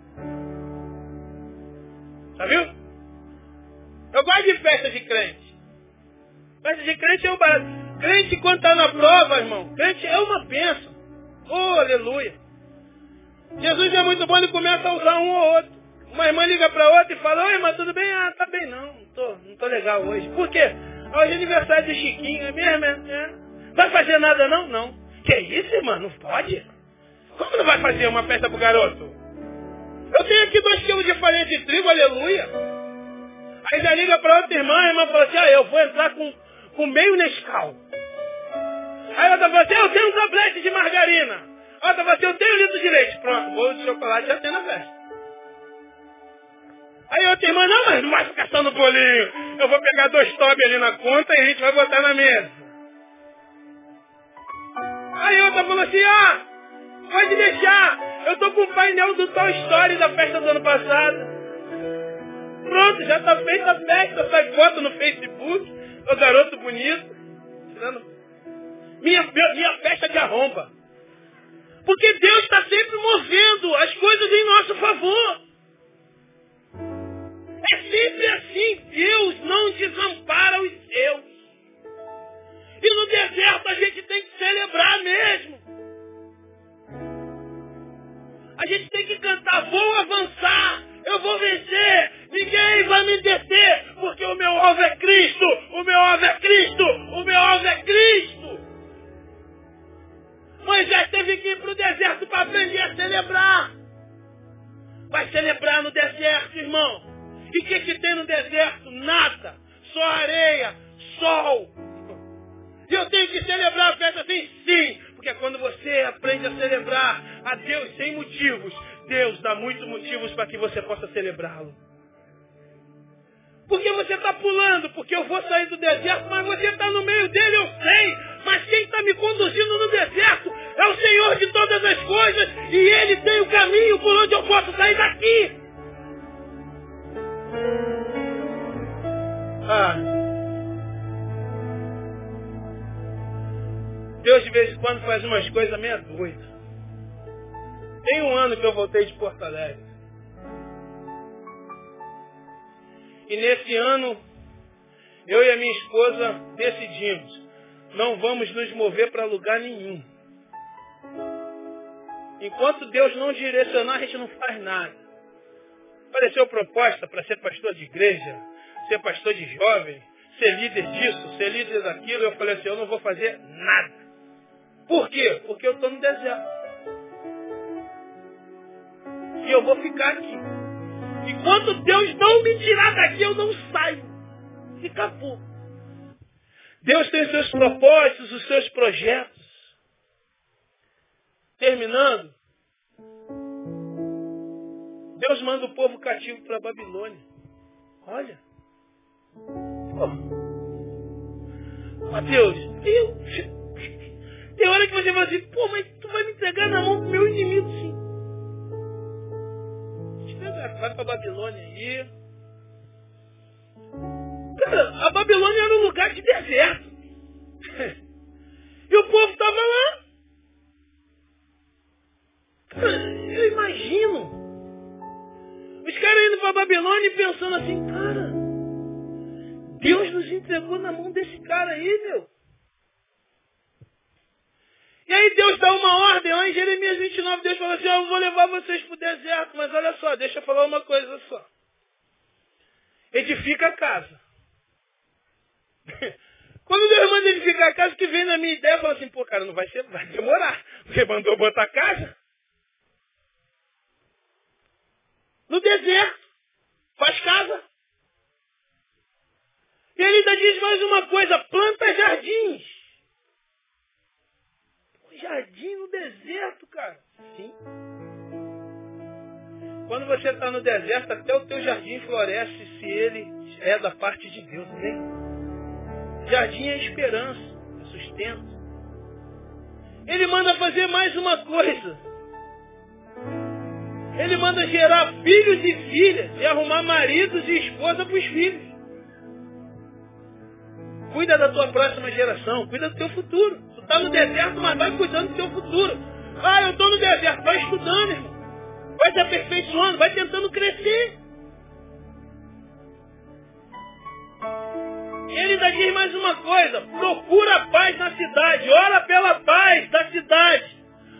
Tá viu? Eu gosto de festa de crente. Festa de crente é um barato. Crente quando está na prova, irmão, crente é uma bênção. Oh, aleluia. Jesus é muito bom, ele começa a usar um ou outro. Uma irmã liga para outra e fala, oi irmã, tudo bem? Ah, tá bem não, não tô, não tô legal hoje. Por quê? Hoje é aniversário de Chiquinho, é mesmo? É? Vai fazer nada não? Não. Que isso, irmã? Não pode? Como não vai fazer uma festa pro garoto? Eu tenho aqui dois quilos de farinha de trigo, aleluia. Aí já liga para outra irmã, a irmã fala assim, ah, eu vou entrar com, com meio Nescau. Aí outra fala assim, eu tenho um tablete de margarina. A outra fala assim, eu tenho um litro de leite. Pronto, bolo de chocolate já tem na festa. Aí outra irmã, não, mas não vai ficar só no bolinho. Eu vou pegar dois tobe ali na conta e a gente vai botar na mesa. Aí outra falou assim, ah, pode deixar. Eu tô com o painel do Toy Story da festa do ano passado. Pronto, já tá feita a festa, sai foto no Facebook, o garoto bonito. Minha, minha festa de arromba. Porque Deus está sempre movendo as coisas em nosso favor. É sempre assim. Decidimos, não vamos nos mover para lugar nenhum. Enquanto Deus não direcionar, a gente não faz nada. Apareceu proposta para ser pastor de igreja, ser pastor de jovem, ser líder disso, ser líder daquilo. Eu falei assim, eu não vou fazer nada. Por quê? Porque eu estou no deserto. E eu vou ficar aqui. Enquanto Deus não me tirar daqui, eu não saio. E acabou. Deus tem os seus propósitos, os seus projetos. Terminando, Deus manda o povo cativo para a Babilônia. Olha. Pô. Mateus, eu, tem hora que você vai assim, pô, mas tu vai me entregar na mão do meu inimigo, sim. Vai para a Babilônia aí. Cara, a Babilônia era um lugar de deserto. E o povo estava lá. Cara, eu imagino. Os caras indo para a Babilônia e pensando assim, cara, Deus nos entregou na mão desse cara aí, meu. E aí Deus dá uma ordem, lá em Jeremias 29, Deus fala assim, oh, eu vou levar vocês para o deserto, mas olha só, deixa eu falar uma coisa só. Edifica a casa. Quando Deus manda edificar a casa, que vem na minha ideia, fala assim, pô, cara, não vai ser, vai demorar. Porque mandou botar a casa. No deserto. Faz casa. E ele ainda diz mais uma coisa, planta jardins jardim no deserto, cara. Sim. Quando você está no deserto, até o teu jardim floresce se ele é da parte de Deus, amém? Jardim é esperança, é sustento. Ele manda fazer mais uma coisa. Ele manda gerar filhos e filhas e arrumar maridos e esposa para os filhos. Cuida da tua próxima geração, cuida do teu futuro. Tu está no deserto, mas vai cuidando do teu futuro. Ah, eu estou no deserto, vai estudando, irmão. Vai se aperfeiçoando, vai tentando crescer. Ele ainda diz mais uma coisa, procura a paz na cidade, ora pela paz da cidade.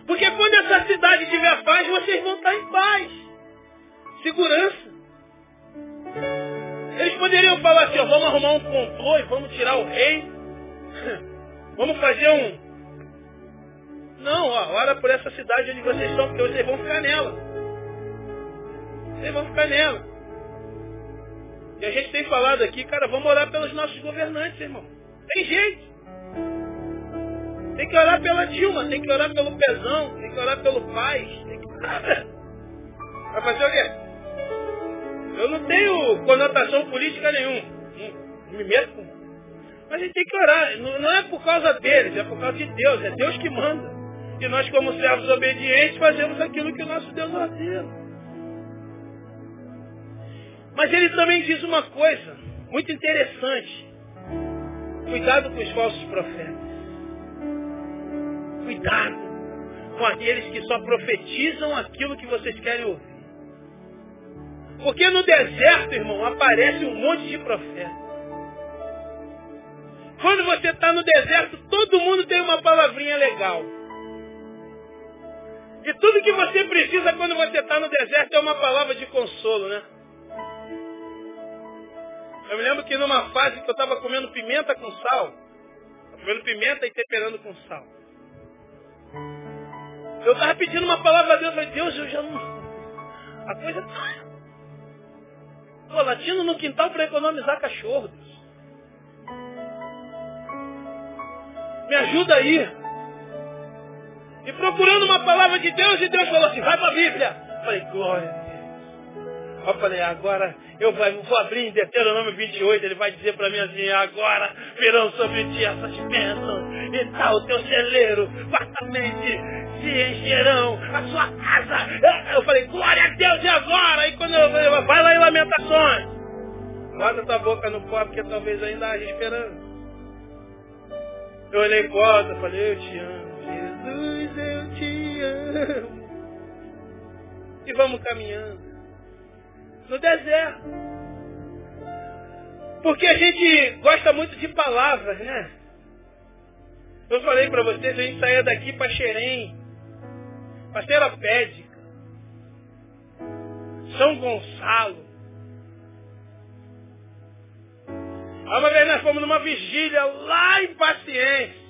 Porque quando essa cidade tiver paz, vocês vão estar em paz. Segurança. Eles poderiam falar assim, ó, vamos arrumar um complô e vamos tirar o rei. vamos fazer um. Não, ó, ora por essa cidade onde vocês estão, porque vocês vão ficar nela. Vocês vão ficar nela. E a gente tem falado aqui, cara, vamos orar pelos nossos governantes, irmão. Tem jeito. Tem que orar pela Dilma, tem que orar pelo Pezão, tem que orar pelo Paz. Tem que... Vai fazer o quê? Eu não tenho conotação política nenhuma. Não me meto com. Mas a gente tem que orar. Não é por causa deles, é por causa de Deus. É Deus que manda. E nós, como servos obedientes, fazemos aquilo que o nosso Deus ordena. Mas ele também diz uma coisa muito interessante. Cuidado com os falsos profetas. Cuidado com aqueles que só profetizam aquilo que vocês querem ouvir. Porque no deserto, irmão, aparece um monte de profeta. Quando você está no deserto, todo mundo tem uma palavrinha legal. E tudo que você precisa quando você está no deserto é uma palavra de consolo, né? Eu me lembro que numa fase que eu estava comendo pimenta com sal, comendo pimenta e temperando com sal. Eu estava pedindo uma palavra a Deus, eu falei, Deus, eu já não. A coisa tá. Pô, latindo no quintal para economizar cachorros. Me ajuda aí. E procurando uma palavra de Deus, e Deus falou assim, vai para a Bíblia. Eu falei, glória Deus. Eu falei, agora eu vou abrir em Deuteronômio 28, ele vai dizer para mim assim, agora virão sobre ti essas bênçãos, e tal, o teu celeiro, fartamente se encherão, a sua casa. Eu falei, glória a Deus, e agora? E quando eu falei, vai lá em Lamentações. Bota tua boca no pó, porque talvez ainda haja esperança. Eu olhei em volta, falei, eu te amo, Jesus, eu te amo. E vamos caminhando. No deserto. Porque a gente gosta muito de palavras, né? Eu falei para vocês, a gente saía daqui para Xerém, para Terapédica, São Gonçalo. Uma vez nós fomos numa vigília lá em Paciência.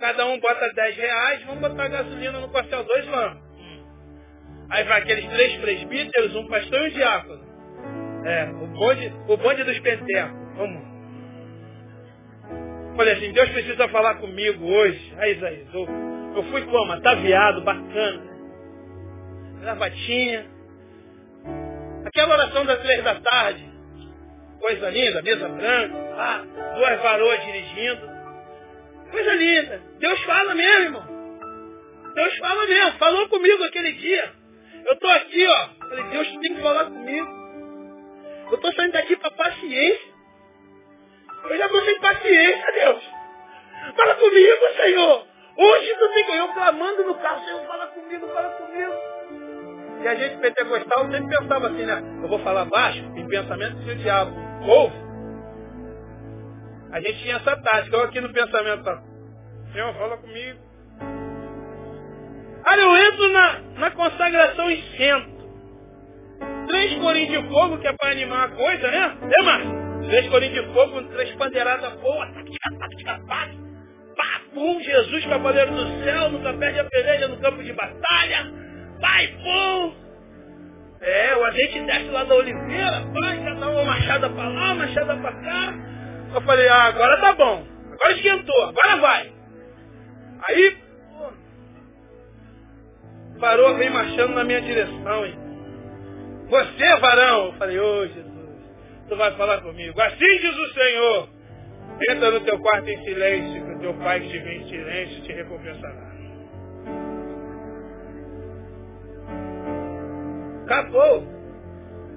Cada um bota 10 reais, vamos botar gasolina no quartel 2, vamos. Aí vai aqueles três presbíteros, um pastor e um diácono. É, o bonde, o bonde dos pentecos. Vamos. Falei assim, Deus precisa falar comigo hoje. Aí, Isaías, eu, eu fui como? Ataviado, bacana. Gravatinha. Aquela oração das três da tarde. Coisa linda, mesa branca, ah, duas varoas dirigindo. Coisa linda. Deus fala mesmo, irmão. Deus fala mesmo. Falou comigo aquele dia. Eu estou aqui, ó. Falei, Deus tem que falar comigo. Eu estou saindo daqui para paciência. Eu já estou sem paciência, Deus. Fala comigo, Senhor. Hoje tu tem eu clamando no carro, Senhor, fala comigo, fala comigo. E a gente pentecostal sempre pensava assim, né? Eu vou falar baixo, em pensamento se o diabo ouve. A gente tinha essa tática, eu aqui no pensamento, tá? Senhor, fala comigo. Aí eu entro na, na consagração e sento. Três corinhos de fogo, que é para animar a coisa, né? É, Márcio? Três corinhos de fogo, três pandeiradas boas, pá, pum, Jesus, cavaleiro do céu, nunca perde a peleja no campo de batalha, vai, pum. É, o azeite desce lá da oliveira, vai, já dá uma machada para lá, uma machada para cá. Eu falei, ah, agora tá bom, agora esquentou, agora vai. Aí, parou, vem marchando na minha direção, hein. Você, varão, eu falei, ô oh, Jesus tu vai falar comigo. Assim diz o Senhor. Entra no teu quarto em silêncio, que o teu pai que te vê em silêncio te recompensará. Acabou.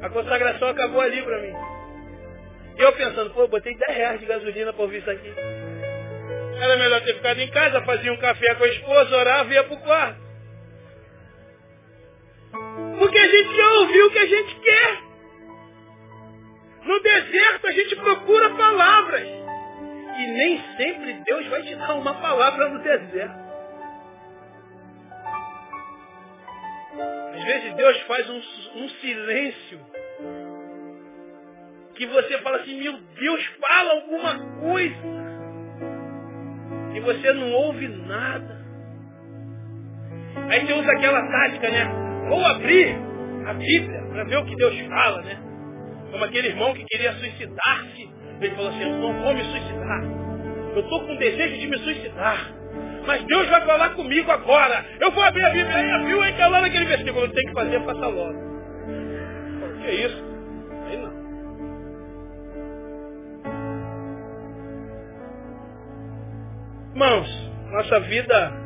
A consagração acabou ali para mim. Eu pensando, pô, botei 10 reais de gasolina para ouvir isso aqui. Era melhor ter ficado em casa, fazia um café com a esposa, orava e ia pro quarto. Porque a gente já ouviu o que a gente quer. No deserto a gente procura palavras. E nem sempre Deus vai te dar uma palavra no deserto. Às vezes Deus faz um, um silêncio que você fala assim, meu Deus, fala alguma coisa. E você não ouve nada. Aí você usa aquela tática, né? Vou abrir a Bíblia para ver o que Deus fala, né? Como aquele irmão que queria suicidar-se. Ele falou assim, eu não vou me suicidar. Eu estou com desejo de me suicidar. Mas Deus vai falar comigo agora. Eu vou abrir a Bíblia e abriu aí lá naquele versículo. Tem que fazer, faça logo. O que é isso? Aí não. Irmãos, nossa vida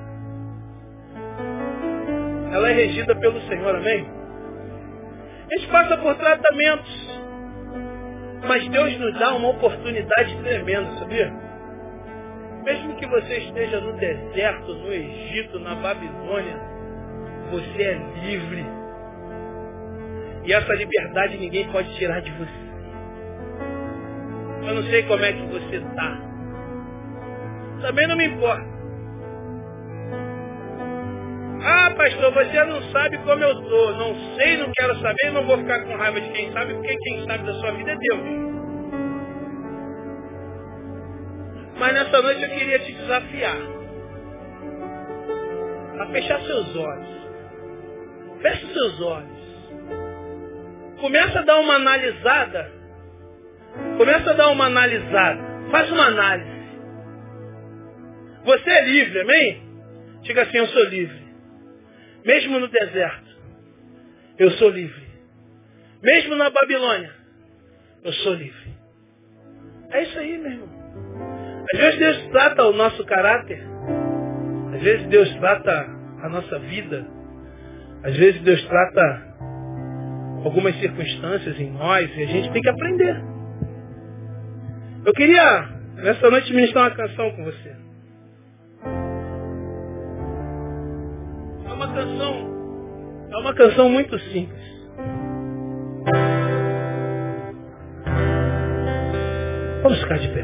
ela é regida pelo Senhor, amém? A gente passa por tratamentos. Mas Deus nos dá uma oportunidade tremenda, sabia? Mesmo que você esteja no deserto, no Egito, na Babilônia, você é livre. E essa liberdade ninguém pode tirar de você. Eu não sei como é que você está. Também não me importa. Ah, pastor, você não sabe como eu estou. Não sei, não quero saber, não vou ficar com raiva de quem sabe, porque quem sabe da sua vida é Deus. Mas nessa noite eu queria te desafiar a fechar seus olhos. Feche seus olhos. Começa a dar uma analisada. Começa a dar uma analisada. Faz uma análise. Você é livre, amém? Diga assim, eu sou livre. Mesmo no deserto, eu sou livre. Mesmo na Babilônia, eu sou livre. É isso aí, meu irmão. Às vezes Deus trata o nosso caráter. Às vezes Deus trata a nossa vida. Às vezes Deus trata algumas circunstâncias em nós e a gente tem que aprender. Eu queria, nessa noite, ministrar uma canção com você. Uma canção, é uma canção muito simples. Vamos ficar de pé.